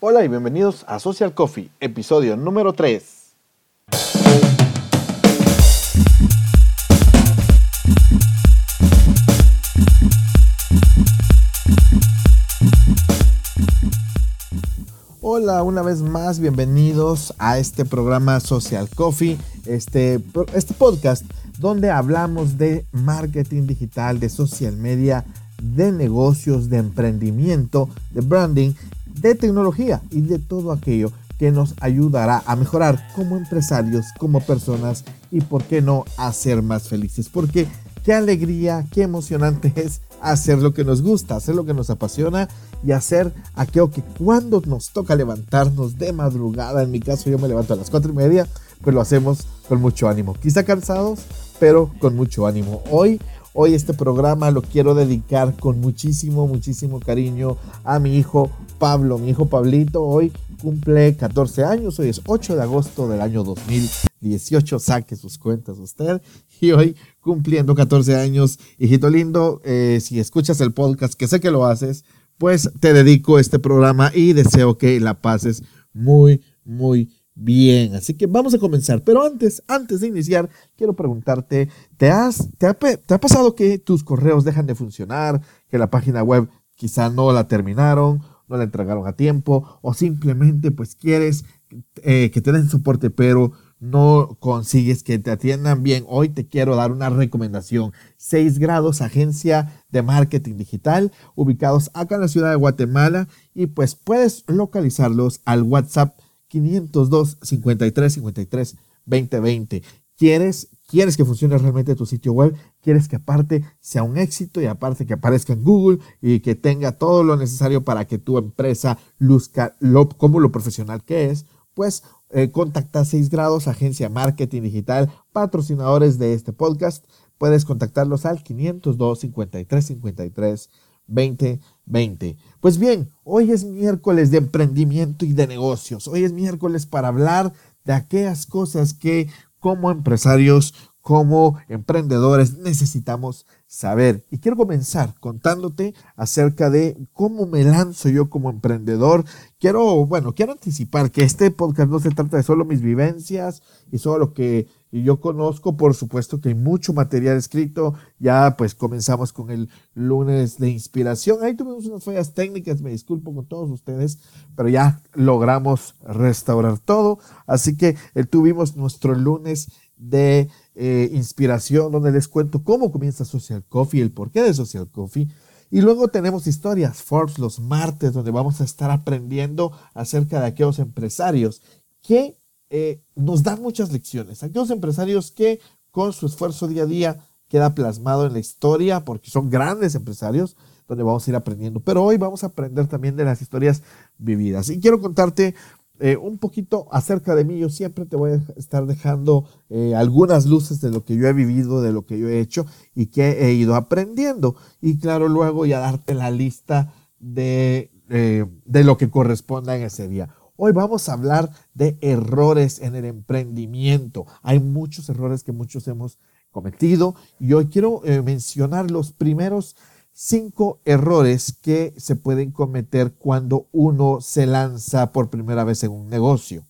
Hola y bienvenidos a Social Coffee, episodio número 3. Hola, una vez más, bienvenidos a este programa Social Coffee, este, este podcast donde hablamos de marketing digital, de social media, de negocios, de emprendimiento, de branding, de tecnología y de todo aquello que nos ayudará a mejorar como empresarios, como personas y, por qué no, a ser más felices. Porque qué alegría, qué emocionante es hacer lo que nos gusta, hacer lo que nos apasiona y hacer aquello que cuando nos toca levantarnos de madrugada, en mi caso yo me levanto a las cuatro y media, pues lo hacemos con mucho ánimo. Quizá cansados, pero con mucho ánimo. Hoy, hoy este programa lo quiero dedicar con muchísimo, muchísimo cariño a mi hijo Pablo. Mi hijo Pablito hoy cumple 14 años, hoy es 8 de agosto del año 2018, saque sus cuentas usted. Y hoy cumpliendo 14 años, hijito lindo, eh, si escuchas el podcast, que sé que lo haces, pues te dedico este programa y deseo que la pases muy, muy bien. Así que vamos a comenzar. Pero antes, antes de iniciar, quiero preguntarte, ¿te, has, te, ha, te ha pasado que tus correos dejan de funcionar, que la página web quizá no la terminaron, no la entregaron a tiempo, o simplemente pues quieres eh, que te den soporte, pero no consigues que te atiendan bien, hoy te quiero dar una recomendación. 6 grados, agencia de marketing digital, ubicados acá en la ciudad de Guatemala y pues puedes localizarlos al WhatsApp 502 53 53 2020. ¿Quieres, quieres que funcione realmente tu sitio web? ¿Quieres que aparte sea un éxito y aparte que aparezca en Google y que tenga todo lo necesario para que tu empresa luzca lo, como lo profesional que es? Pues eh, contacta 6 grados, agencia marketing digital, patrocinadores de este podcast. Puedes contactarlos al 502 53 53 20 20. Pues bien, hoy es miércoles de emprendimiento y de negocios. Hoy es miércoles para hablar de aquellas cosas que como empresarios, como emprendedores necesitamos saber. Y quiero comenzar contándote acerca de cómo me lanzo yo como emprendedor. Quiero, bueno, quiero anticipar que este podcast no se trata de solo mis vivencias y solo lo que yo conozco. Por supuesto que hay mucho material escrito. Ya pues comenzamos con el lunes de inspiración. Ahí tuvimos unas fallas técnicas, me disculpo con todos ustedes, pero ya logramos restaurar todo. Así que eh, tuvimos nuestro lunes de eh, inspiración, donde les cuento cómo comienza Social Coffee, el porqué de Social Coffee. Y luego tenemos historias Forbes los martes, donde vamos a estar aprendiendo acerca de aquellos empresarios que eh, nos dan muchas lecciones. Aquellos empresarios que con su esfuerzo día a día queda plasmado en la historia, porque son grandes empresarios, donde vamos a ir aprendiendo. Pero hoy vamos a aprender también de las historias vividas. Y quiero contarte eh, un poquito acerca de mí. Yo siempre te voy a estar dejando eh, algunas luces de lo que yo he vivido, de lo que yo he hecho y que he ido aprendiendo. Y claro, luego ya darte la lista de, eh, de lo que corresponda en ese día. Hoy vamos a hablar de errores en el emprendimiento. Hay muchos errores que muchos hemos cometido y hoy quiero mencionar los primeros cinco errores que se pueden cometer cuando uno se lanza por primera vez en un negocio.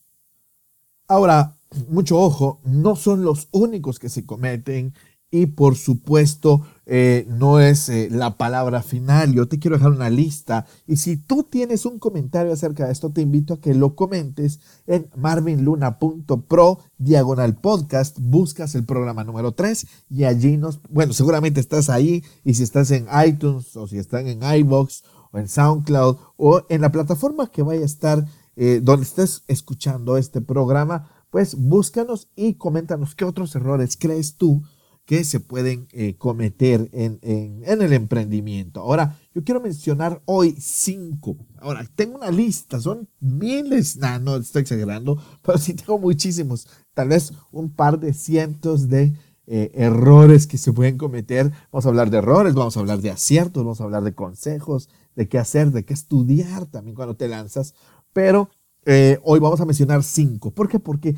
Ahora, mucho ojo, no son los únicos que se cometen y por supuesto eh, no es eh, la palabra final. Yo te quiero dejar una lista y si tú tienes un comentario acerca de esto, te invito a que lo comentes en marvinluna.pro diagonal podcast. Buscas el programa número 3 y allí nos, bueno, seguramente estás ahí y si estás en iTunes o si están en iBox o en SoundCloud o en la plataforma que vaya a estar eh, donde estés escuchando este programa, pues búscanos y coméntanos qué otros errores crees tú que se pueden eh, cometer en, el emprendimiento. Ahora, yo quiero mencionar hoy cinco. Ahora, tengo una lista, son miles, no estoy exagerando, pero sí tengo muchísimos, tal vez un par de cientos de eh, errores que se pueden cometer. Vamos a hablar de errores, vamos a hablar de aciertos, vamos a hablar de consejos, de qué hacer, de qué estudiar también cuando te lanzas. Pero eh, hoy vamos a mencionar cinco. ¿Por qué? Porque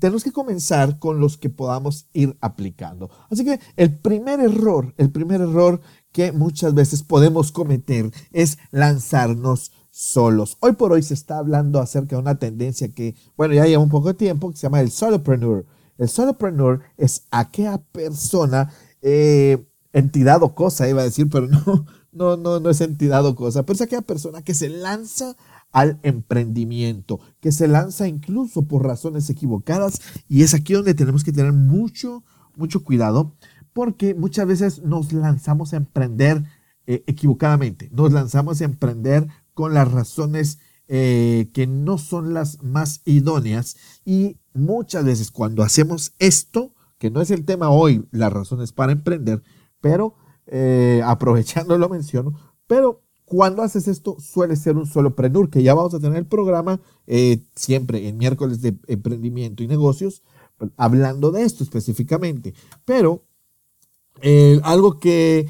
tenemos que comenzar con los que podamos ir aplicando. Así que el primer error, el primer error que muchas veces podemos cometer es lanzarnos solos. Hoy por hoy se está hablando acerca de una tendencia que, bueno, ya lleva un poco de tiempo, que se llama el solopreneur. El solopreneur es aquella persona, eh, entidad o cosa, iba a decir, pero no, no, no, no es entidad o cosa, pero es aquella persona que se lanza al emprendimiento, que se lanza incluso por razones equivocadas. Y es aquí donde tenemos que tener mucho, mucho cuidado porque muchas veces nos lanzamos a emprender eh, equivocadamente, nos lanzamos a emprender con las razones eh, que no son las más idóneas. Y muchas veces cuando hacemos esto, que no es el tema hoy, las razones para emprender, pero eh, aprovechando lo menciono, pero cuando haces esto suele ser un solo prenur, que ya vamos a tener el programa eh, siempre en miércoles de emprendimiento y negocios, hablando de esto específicamente. Pero eh, algo que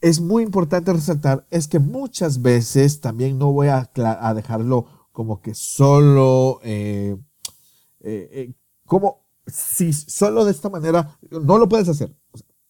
es muy importante resaltar es que muchas veces, también no voy a, dejarlo como que solo, eh, como si solo de esta manera, no lo puedes hacer.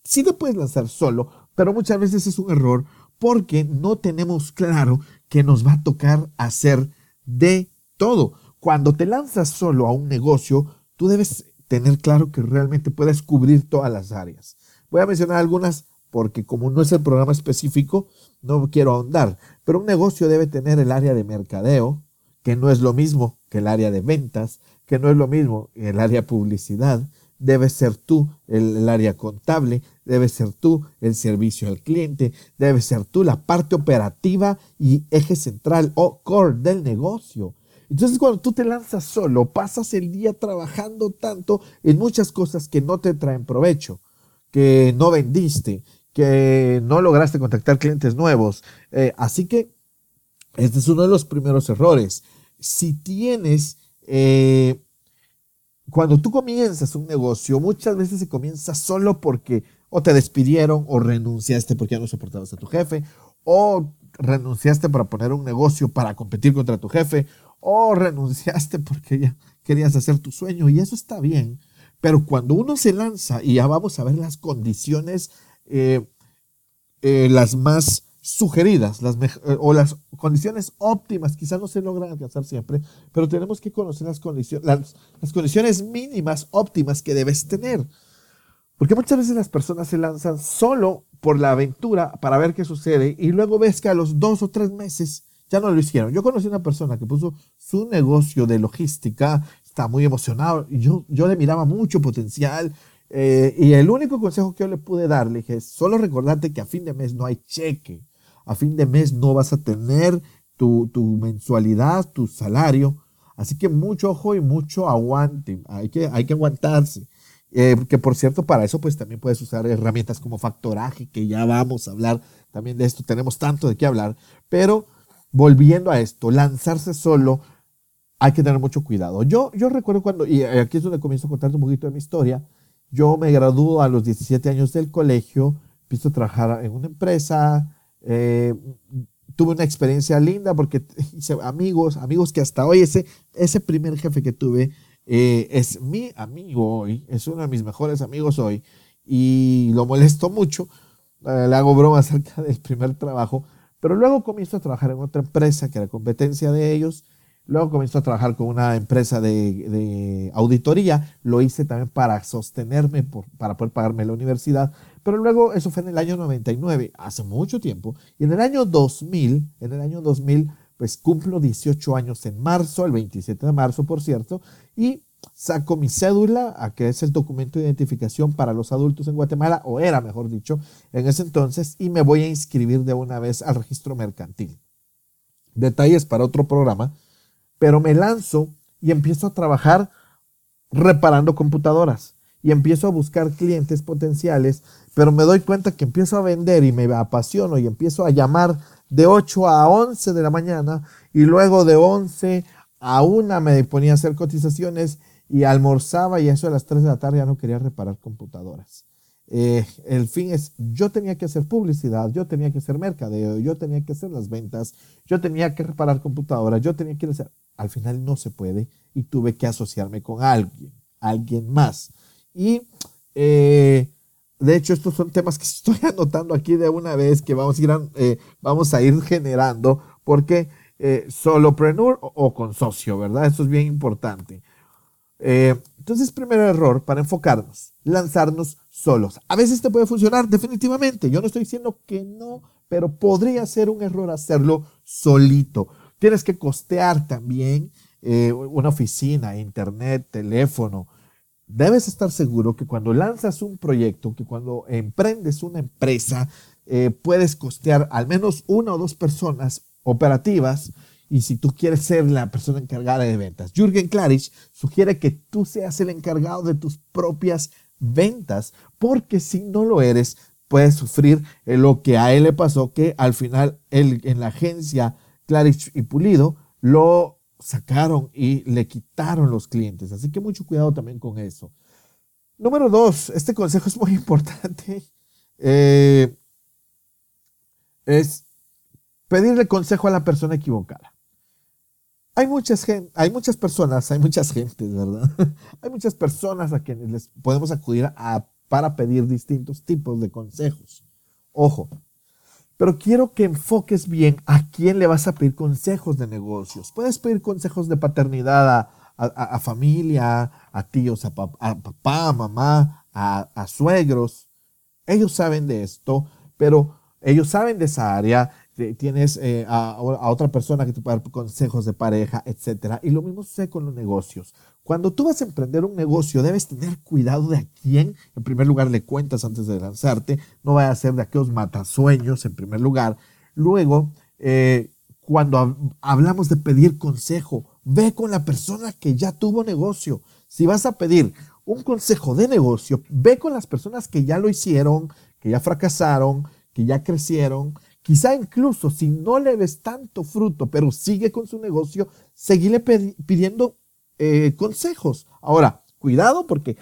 Sí te puedes lanzar solo, pero muchas veces es un error porque no tenemos claro que nos va a tocar hacer de todo. Cuando te lanzas solo a un negocio, tú debes tener claro que realmente puedes cubrir todas las áreas. Voy a mencionar algunas porque como no es el programa específico, no quiero ahondar, pero un negocio debe tener el área de mercadeo, que no es lo mismo que el área de ventas, que no es lo mismo que el área de publicidad, debe ser tú el, área contable, debe ser tú el servicio al cliente, debe ser tú la parte operativa y eje central o core del negocio. Entonces cuando tú te lanzas solo, pasas el día trabajando tanto en muchas cosas que no te traen provecho, que no vendiste, que no lograste contactar clientes nuevos. Eh, así que este es uno de los primeros errores. Si tienes eh, cuando tú comienzas un negocio, muchas veces se comienza solo porque o te despidieron o renunciaste porque ya no soportabas a tu jefe o renunciaste para poner un negocio para competir contra tu jefe o renunciaste porque ya querías hacer tu sueño y eso está bien. Pero cuando uno se lanza y ya vamos a ver las condiciones, eh, eh, las más sugeridas las eh, o las condiciones óptimas, quizás no se logran alcanzar siempre, pero tenemos que conocer las condiciones, las, las, condiciones mínimas óptimas que debes tener. Porque muchas veces las personas se lanzan solo por la aventura para ver qué sucede y luego ves que a los dos o tres meses ya no lo hicieron. Yo conocí una persona que puso su negocio de logística, está muy emocionado, y yo, yo le miraba mucho potencial, eh, y el único consejo que yo le pude darle es solo recordarte que a fin de mes no hay cheque a fin de mes no vas a tener tu, mensualidad, tu salario. Así que mucho ojo y mucho aguante. Hay que, hay que aguantarse. Eh, que por cierto, para eso pues también puedes usar herramientas como factoraje, que ya vamos a hablar también de esto. Tenemos tanto de qué hablar. Pero volviendo a esto, lanzarse solo, hay que tener mucho cuidado. Yo, yo recuerdo cuando, y aquí es donde comienzo a contarte un poquito de mi historia, yo me graduó a los 17 años del colegio, empiezo a trabajar en una empresa, eh, tuve una experiencia linda porque hice amigos, amigos que hasta hoy ese, ese primer jefe que tuve eh, es mi amigo hoy, es uno de mis mejores amigos hoy y lo molesto mucho, eh, le hago broma acerca del primer trabajo, pero luego comienzo a trabajar en otra empresa que era competencia de ellos, luego comienzo a trabajar con una empresa de, de auditoría, lo hice también para sostenerme, por, para poder pagarme la universidad, pero luego, eso fue en el año 99, hace mucho tiempo. Y en el año 2000, en el año 2000, pues cumplo 18 años en marzo, el 27 de marzo, por cierto, y saco mi cédula, a que es el documento de identificación para los adultos en Guatemala, o era, mejor dicho, en ese entonces, y me voy a inscribir de una vez al registro mercantil. Detalles para otro programa, pero me lanzo y empiezo a trabajar reparando computadoras y empiezo a buscar clientes potenciales, pero me doy cuenta que empiezo a vender y me apasiono y empiezo a llamar de 8 a 11 de la mañana y luego de 11 a 1 me ponía a hacer cotizaciones y almorzaba y eso a las 3 de la tarde ya no quería reparar computadoras. Eh, el fin es, yo tenía que hacer publicidad, yo tenía que hacer mercadeo, yo tenía que hacer las ventas, yo tenía que reparar computadoras, yo tenía que hacer... Al final no se puede y tuve que asociarme con alguien, alguien más. Y eh, de hecho, estos son temas que estoy anotando aquí de una vez que vamos a ir, eh, vamos a ir generando, porque eh, solopreneur o, con socio, ¿verdad? Eso es bien importante. Eh, entonces, primer error para enfocarnos, lanzarnos solos. A veces te puede funcionar, definitivamente. Yo no estoy diciendo que no, pero podría ser un error hacerlo solito. Tienes que costear también eh, una oficina, internet, teléfono. Debes estar seguro que cuando lanzas un proyecto, que cuando emprendes una empresa, eh, puedes costear al menos una o dos personas operativas y si tú quieres ser la persona encargada de ventas. Jürgen Klarich sugiere que tú seas el encargado de tus propias ventas, porque si no lo eres, puedes sufrir lo que a él le pasó, que al final él, en la agencia Klarich y Pulido lo sacaron y le quitaron los clientes. Así que mucho cuidado también con eso. Número dos, este consejo es muy importante. Eh, es pedirle consejo a la persona equivocada. Hay muchas, hay muchas personas, hay muchas gentes, ¿verdad? hay muchas personas a quienes les podemos acudir a, para pedir distintos tipos de consejos. Ojo, pero quiero que enfoques bien a quién le vas a pedir consejos de negocios. Puedes pedir consejos de paternidad a, familia, a tíos, a, papá, a mamá, a suegros. Ellos saben de esto, pero ellos saben de esa área tienes eh, a, otra persona que te puede dar consejos de pareja, etc. Y lo mismo sucede con los negocios. Cuando tú vas a emprender un negocio, debes tener cuidado de a quién, en primer lugar, le cuentas antes de lanzarte. No vaya a ser de aquellos matasueños, en primer lugar. Luego, eh, cuando hablamos de pedir consejo, ve con la persona que ya tuvo negocio. Si vas a pedir un consejo de negocio, ve con las personas que ya lo hicieron, que ya fracasaron, que ya crecieron Quizá incluso si no le ves tanto fruto, pero sigue con su negocio, seguirle pidiendo eh, consejos. Ahora, cuidado porque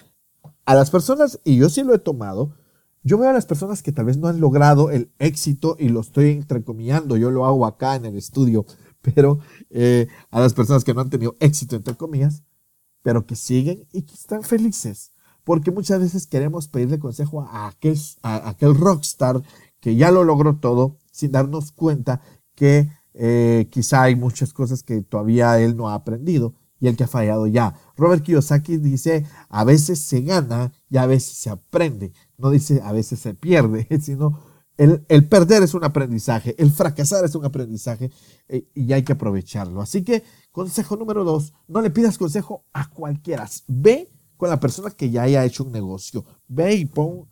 a las personas, y yo sí lo he tomado, yo veo a las personas que tal vez no han logrado el éxito y lo estoy entrecomillando, yo lo hago acá en el estudio, pero eh, a las personas que no han tenido éxito, entre comillas, pero que siguen y que están felices. Porque muchas veces queremos pedirle consejo a aquel, a aquel rockstar que ya lo logró todo sin darnos cuenta que eh, quizá hay muchas cosas que todavía él no ha aprendido y el que ha fallado ya. Robert Kiyosaki dice, a veces se gana y a veces se aprende. No dice a veces se pierde, sino el, el perder es un aprendizaje, el fracasar es un aprendizaje eh, y hay que aprovecharlo. Así que consejo número dos, no le pidas consejo a cualquiera. Ve con la persona que ya haya hecho un negocio. Ve y pon,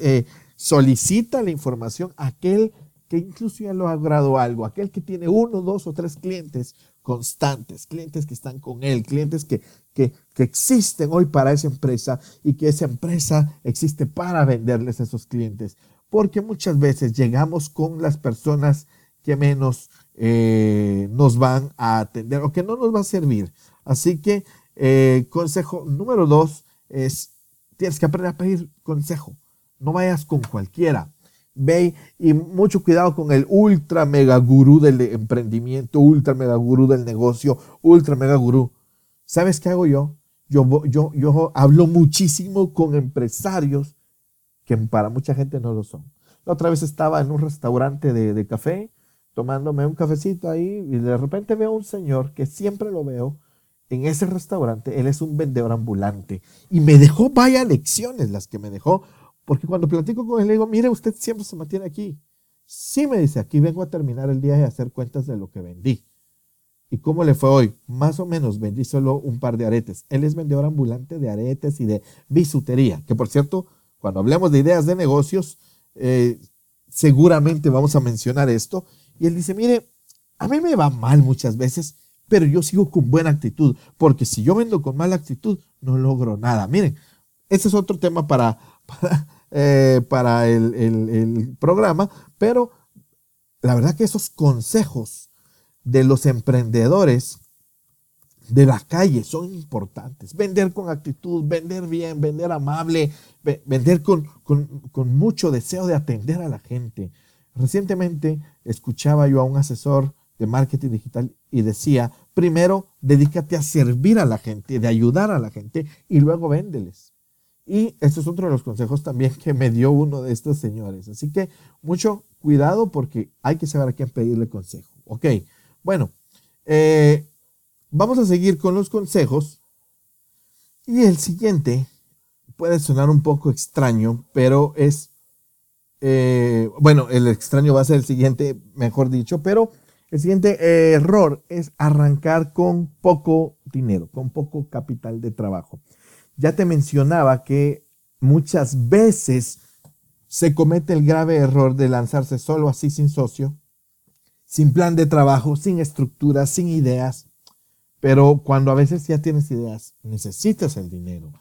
eh, solicita la información a aquel que incluso ya lo ha logrado algo, aquel que tiene uno, dos o tres clientes constantes, clientes que están con él, clientes que, que, que existen hoy para esa empresa y que esa empresa existe para venderles a esos clientes. Porque muchas veces llegamos con las personas que menos eh, nos van a atender o que no nos va a servir. Así que eh, consejo número dos es, tienes que aprender a pedir consejo. No vayas con cualquiera. Ve y mucho cuidado con el ultra mega gurú del emprendimiento, ultra mega gurú del negocio, ultra mega gurú. ¿Sabes qué hago yo? Yo, yo, yo hablo muchísimo con empresarios que para mucha gente no lo son. La otra vez estaba en un restaurante de, de café, tomándome un cafecito ahí, y de repente veo a un señor que siempre lo veo en ese restaurante. Él es un vendedor ambulante y me dejó vaya lecciones las que me dejó porque cuando platico con él, le digo, mire, usted siempre se mantiene aquí. Sí, me dice, aquí vengo a terminar el día y hacer cuentas de lo que vendí. ¿Y cómo le fue hoy? Más o menos vendí solo un par de aretes. Él es vendedor ambulante de aretes y de bisutería, que por cierto, cuando hablemos de ideas de negocios, eh, seguramente vamos a mencionar esto. Y él dice, mire, a mí me va mal muchas veces, pero yo sigo con buena actitud, porque si yo vendo con mala actitud, no logro nada. Miren, ese es otro tema para eh, para el, programa, pero la verdad que esos consejos de los emprendedores de la calle son importantes. Vender con actitud, vender bien, vender amable, vender con, con, mucho deseo de atender a la gente. Recientemente escuchaba yo a un asesor de marketing digital y decía, primero dedícate a servir a la gente, de ayudar a la gente y luego véndeles. Y este es otro de los consejos también que me dio uno de estos señores. Así que mucho cuidado porque hay que saber a quién pedirle consejo. Ok, Bueno, eh, vamos a seguir con los consejos. Y el siguiente puede sonar un poco extraño, pero es, eh, bueno, el extraño va a ser el siguiente, mejor dicho, pero el siguiente error es arrancar con poco dinero, con poco capital de trabajo. Ya te mencionaba que muchas veces se comete el grave error de lanzarse solo así sin socio, sin plan de trabajo, sin estructura, sin ideas. Pero cuando a veces ya tienes ideas, necesitas el dinero.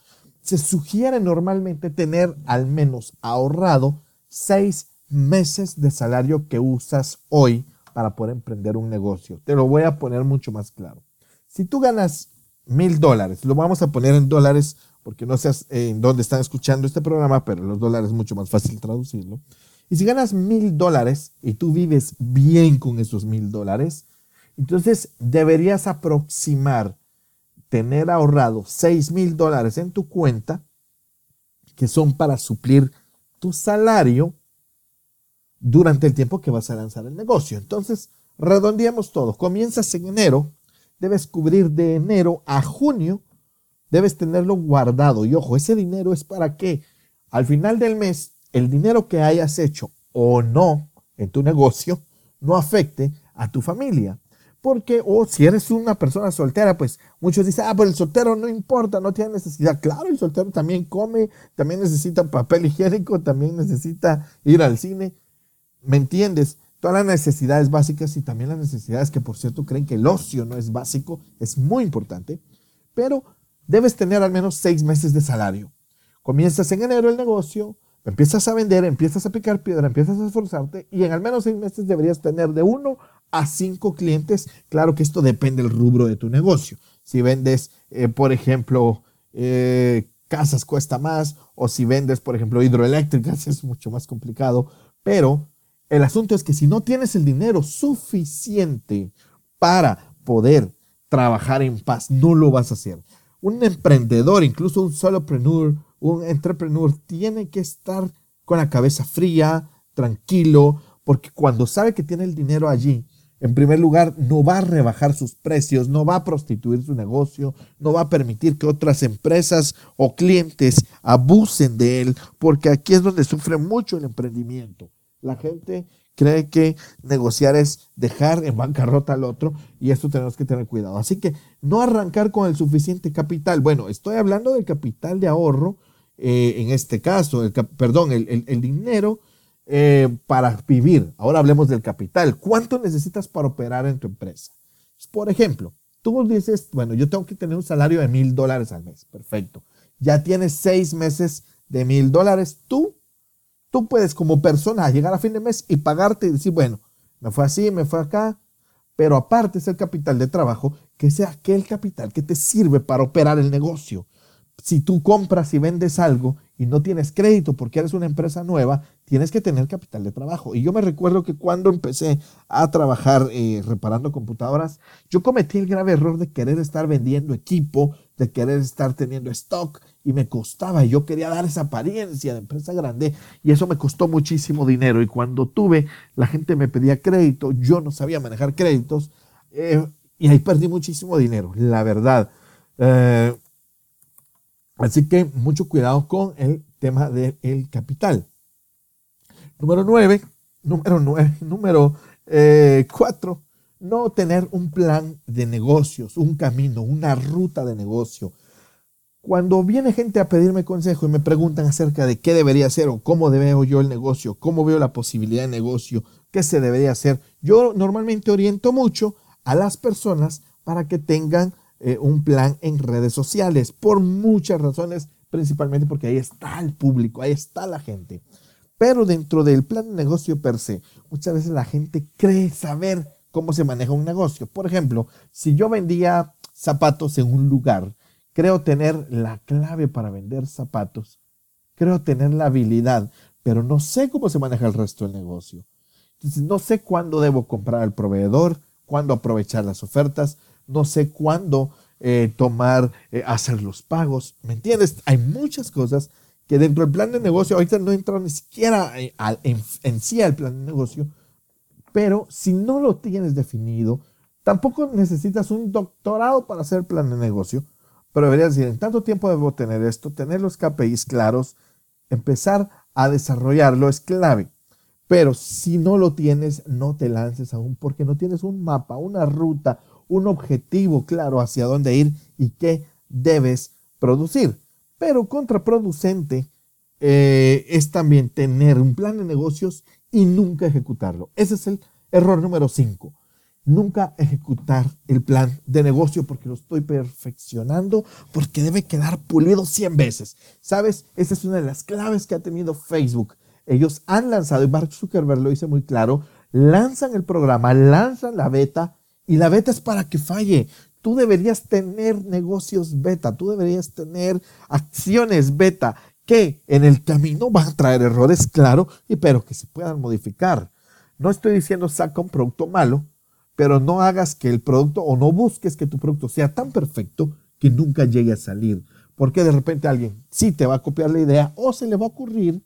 Se sugiere normalmente tener al menos ahorrado seis meses de salario que usas hoy para poder emprender un negocio. Te lo voy a poner mucho más claro. Si tú ganas mil dólares, lo vamos a poner en dólares porque no sé en dónde están escuchando este programa, pero los dólares es mucho más fácil traducirlo. Y si ganas mil dólares y tú vives bien con esos mil dólares, entonces deberías aproximar tener ahorrado seis mil dólares en tu cuenta, que son para suplir tu salario durante el tiempo que vas a lanzar el negocio. Entonces, redondeamos todo. Comienzas en enero, debes cubrir de enero a junio, debes tenerlo guardado. Y ojo, ese dinero es para que al final del mes el dinero que hayas hecho o no en tu negocio no afecte a tu familia. Porque, o si eres una persona soltera, pues muchos dicen, ah, pero el soltero no importa, no tiene necesidad. Claro, el soltero también come, también necesita papel higiénico, también necesita ir al cine. ¿Me entiendes? Todas las necesidades básicas y también las necesidades que, por cierto, creen que el ocio no es básico, es muy importante, pero debes tener al menos seis meses de salario. Comienzas en enero el negocio, empiezas a vender, empiezas a picar piedra, empiezas a esforzarte y en al menos seis meses deberías tener de uno a cinco clientes. Claro que esto depende del rubro de tu negocio. Si vendes, eh, por ejemplo, eh, casas cuesta más o si vendes, por ejemplo, hidroeléctricas es mucho más complicado, pero el asunto es que si no tienes el dinero suficiente para poder trabajar en paz, no lo vas a hacer. Un emprendedor, incluso un solopreneur, un entrepreneur, tiene que estar con la cabeza fría, tranquilo, porque cuando sabe que tiene el dinero allí, en primer lugar, no va a rebajar sus precios, no va a prostituir su negocio, no va a permitir que otras empresas o clientes abusen de él, porque aquí es donde sufre mucho el emprendimiento. La gente cree que negociar es dejar en bancarrota al otro y esto tenemos que tener cuidado. Así que no arrancar con el suficiente capital. Bueno, estoy hablando del capital de ahorro, eh, en este caso, el, perdón, el, dinero eh, para vivir. Ahora hablemos del capital. ¿Cuánto necesitas para operar en tu empresa? Por ejemplo, tú dices, bueno, yo tengo que tener un salario de mil dólares al mes. Perfecto. Ya tienes seis meses de mil dólares. Tú Tú puedes como persona llegar a fin de mes y pagarte y decir, bueno, me fue así, me fue acá, pero aparte es el capital de trabajo, que sea aquel capital que te sirve para operar el negocio. Si tú compras y vendes algo y no tienes crédito porque eres una empresa nueva, tienes que tener capital de trabajo. Y yo me recuerdo que cuando empecé a trabajar eh, reparando computadoras, yo cometí el grave error de querer estar vendiendo equipo, de querer estar teniendo stock y me costaba. Yo quería dar esa apariencia de empresa grande y eso me costó muchísimo dinero. Y cuando tuve, la gente me pedía crédito, yo no sabía manejar créditos eh, y ahí perdí muchísimo dinero, la verdad. Eh, así que mucho cuidado con el tema del capital. Número nueve, número nueve, número eh, cuatro, no tener un plan de negocios, un camino, una ruta de negocio cuando viene gente a pedirme consejo y me preguntan acerca de qué debería hacer o cómo veo yo el negocio, cómo veo la posibilidad de negocio, qué se debería hacer, yo normalmente oriento mucho a las personas para que tengan eh, un plan en redes sociales, por muchas razones, principalmente porque ahí está el público, ahí está la gente. Pero dentro del plan de negocio per se, muchas veces la gente cree saber cómo se maneja un negocio. Por ejemplo, si yo vendía zapatos en un lugar, Creo tener la clave para vender zapatos. Creo tener la habilidad, pero no sé cómo se maneja el resto del negocio. No sé cuándo debo comprar al proveedor, cuándo aprovechar las ofertas, no sé cuándo eh, tomar, eh, hacer los pagos. ¿Me entiendes? Hay muchas cosas que dentro del plan de negocio, ahorita no entran ni siquiera eh, en sí al plan de negocio, pero si no lo tienes definido, Tampoco necesitas un doctorado para hacer plan de negocio, pero deberías decir, en tanto tiempo debo tener esto, tener los KPIs claros, empezar a desarrollarlo es clave. Pero si no lo tienes, no te lances aún porque no tienes un mapa, una ruta, un objetivo claro hacia dónde ir y qué debes producir. Pero contraproducente eh, es también tener un plan de negocios y nunca ejecutarlo. Ese es el error número 5. Nunca ejecutar el plan de negocio porque lo estoy perfeccionando, porque debe quedar pulido 100 veces. ¿Sabes? Esa es una de las claves que ha tenido Facebook. Ellos han lanzado, y Mark Zuckerberg lo dice muy claro, lanzan el programa, lanzan la beta, y la beta es para que falle. Tú deberías tener negocios beta, tú deberías tener acciones beta que en el camino van a traer errores, claro, y pero que se puedan modificar. No estoy diciendo saca un producto malo, pero no hagas que el producto o no busques que tu producto sea tan perfecto que nunca llegue a salir. Porque de repente alguien sí te va a copiar la idea o se le va a ocurrir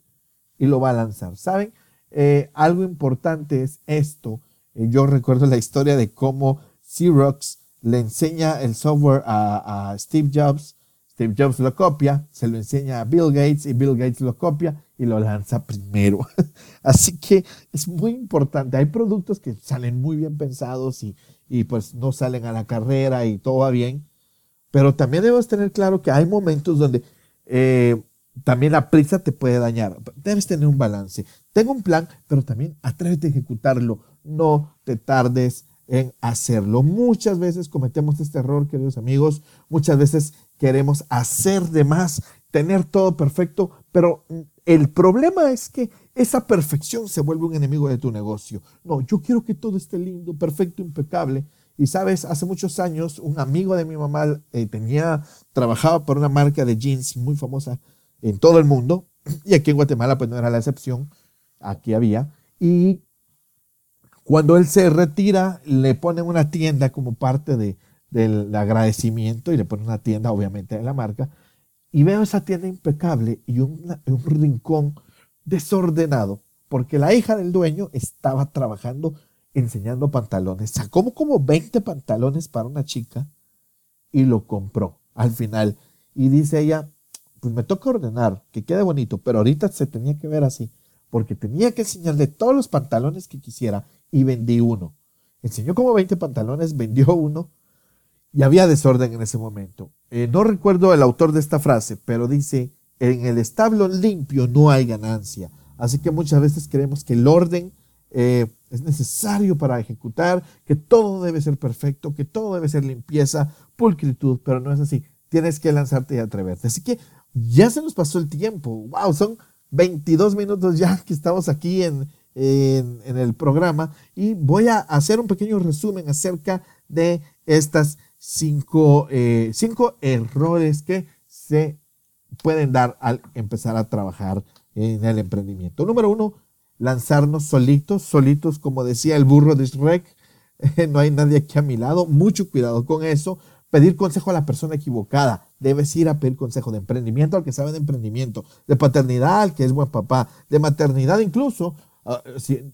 y lo va a lanzar. ¿Saben? Eh, algo importante es esto. Eh, yo recuerdo la historia de cómo Xerox le enseña el software a, a Steve Jobs. Steve Jobs lo copia, se lo enseña a Bill Gates y Bill Gates lo copia y lo lanza primero. Así que es muy importante. Hay productos que salen muy bien pensados y, y pues no salen a la carrera y todo va bien. Pero también debes tener claro que hay momentos donde eh, también la prisa te puede dañar. Debes tener un balance. Tengo un plan, pero también atrévete a ejecutarlo. No te tardes en hacerlo. Muchas veces cometemos este error, queridos amigos. Muchas veces queremos hacer de más, tener todo perfecto, pero el problema es que esa perfección se vuelve un enemigo de tu negocio. No, yo quiero que todo esté lindo, perfecto, impecable. Y sabes, hace muchos años un amigo de mi mamá eh, tenía, trabajaba por una marca de jeans muy famosa en todo el mundo. Y aquí en Guatemala pues no era la excepción. Aquí había. Y cuando él se retira, le ponen una tienda como parte de, del agradecimiento y le ponen una tienda obviamente de la marca y veo esa tienda impecable y un, rincón desordenado, porque la hija del dueño estaba trabajando enseñando pantalones. Sacó como 20 pantalones para una chica y lo compró al final. Y dice ella, pues me toca ordenar, que quede bonito, pero ahorita se tenía que ver así, porque tenía que enseñarle todos los pantalones que quisiera y vendí uno. Enseñó como 20 pantalones, vendió uno y había desorden en ese momento. Eh, no recuerdo el autor de esta frase, pero dice, en el establo limpio no hay ganancia. Así que muchas veces creemos que el orden eh, es necesario para ejecutar, que todo debe ser perfecto, que todo debe ser limpieza, pulcritud, pero no es así. Tienes que lanzarte y atreverte. Así que ya se nos pasó el tiempo. ¡Wow! Son 22 minutos ya que estamos aquí en, en, en el programa y voy a hacer un pequeño resumen acerca de estas eh, cinco, errores que se pueden dar al empezar a trabajar en el emprendimiento. Número uno, lanzarnos solitos, solitos, como decía el burro de Shrek, no hay nadie aquí a mi lado, mucho cuidado con eso. Pedir consejo a la persona equivocada. Debes ir a pedir consejo de emprendimiento al que sabe de emprendimiento, de paternidad al que es buen papá, de maternidad incluso, ah,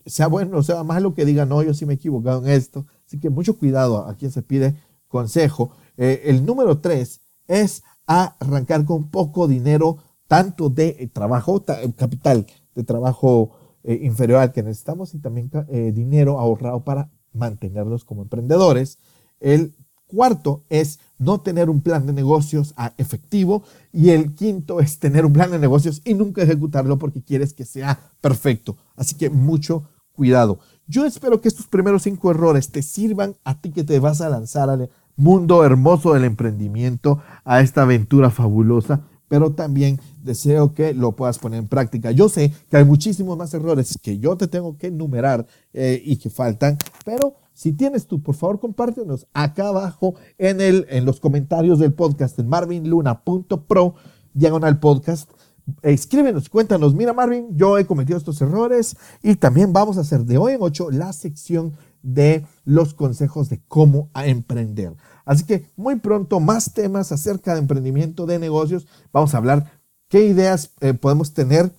sea bueno o sea malo que diga, no, yo sí me he equivocado en esto. Así que mucho cuidado a quien se pide consejo. Eh, el número tres es arrancar con poco dinero, tanto de trabajo, capital de trabajo eh, inferior al que necesitamos y también eh, dinero ahorrado para mantenerlos como emprendedores. El cuarto es no tener un plan de negocios efectivo y el quinto es tener un plan de negocios y nunca ejecutarlo porque quieres que sea perfecto. Así que mucho cuidado. Yo espero que estos primeros cinco errores te sirvan a ti que te vas a lanzar a, mundo hermoso del emprendimiento, a esta aventura fabulosa, pero también deseo que lo puedas poner en práctica. Yo sé que hay muchísimos más errores que yo te tengo que enumerar eh, y que faltan, pero si tienes tú, por favor, compártenos acá abajo en, el, en los comentarios del podcast en marvinluna.pro, diagonal podcast. Escríbenos, cuéntanos, mira Marvin, yo he cometido estos errores y también vamos a hacer de hoy en 8 la sección de los consejos de cómo emprender. Así que muy pronto más temas acerca de emprendimiento de negocios. Vamos a hablar qué ideas eh, podemos tener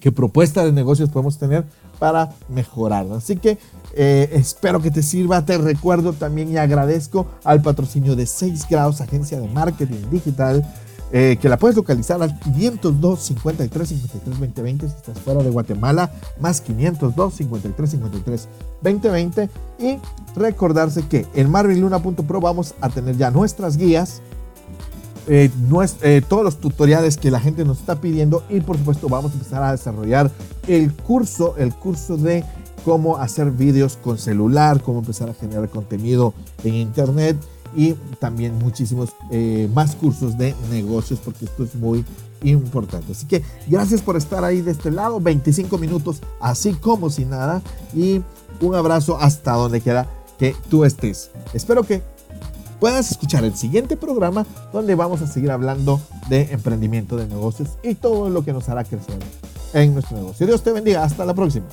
qué propuesta de negocios podemos tener para mejorar. Así que eh, espero que te sirva. Te recuerdo también y agradezco al patrocinio de 6 grados, agencia de marketing digital. Eh, que la puedes localizar al 502 53 53 2020 si estás fuera de Guatemala, más 502 53 53 2020 y recordarse que en marvinluna.pro vamos a tener ya nuestras guías eh, eh, todos los tutoriales que la gente nos está pidiendo y por supuesto vamos a empezar a desarrollar el curso, el curso de cómo hacer vídeos con celular, cómo empezar a generar contenido en internet y también muchísimos eh, más cursos de negocios porque esto es muy importante. Así que gracias por estar ahí de este lado, 25 minutos así como si nada y un abrazo hasta donde quiera que tú estés. Espero que puedas escuchar el siguiente programa donde vamos a seguir hablando de emprendimiento de negocios y todo lo que nos hará crecer en nuestro negocio. Dios te bendiga. Hasta la próxima.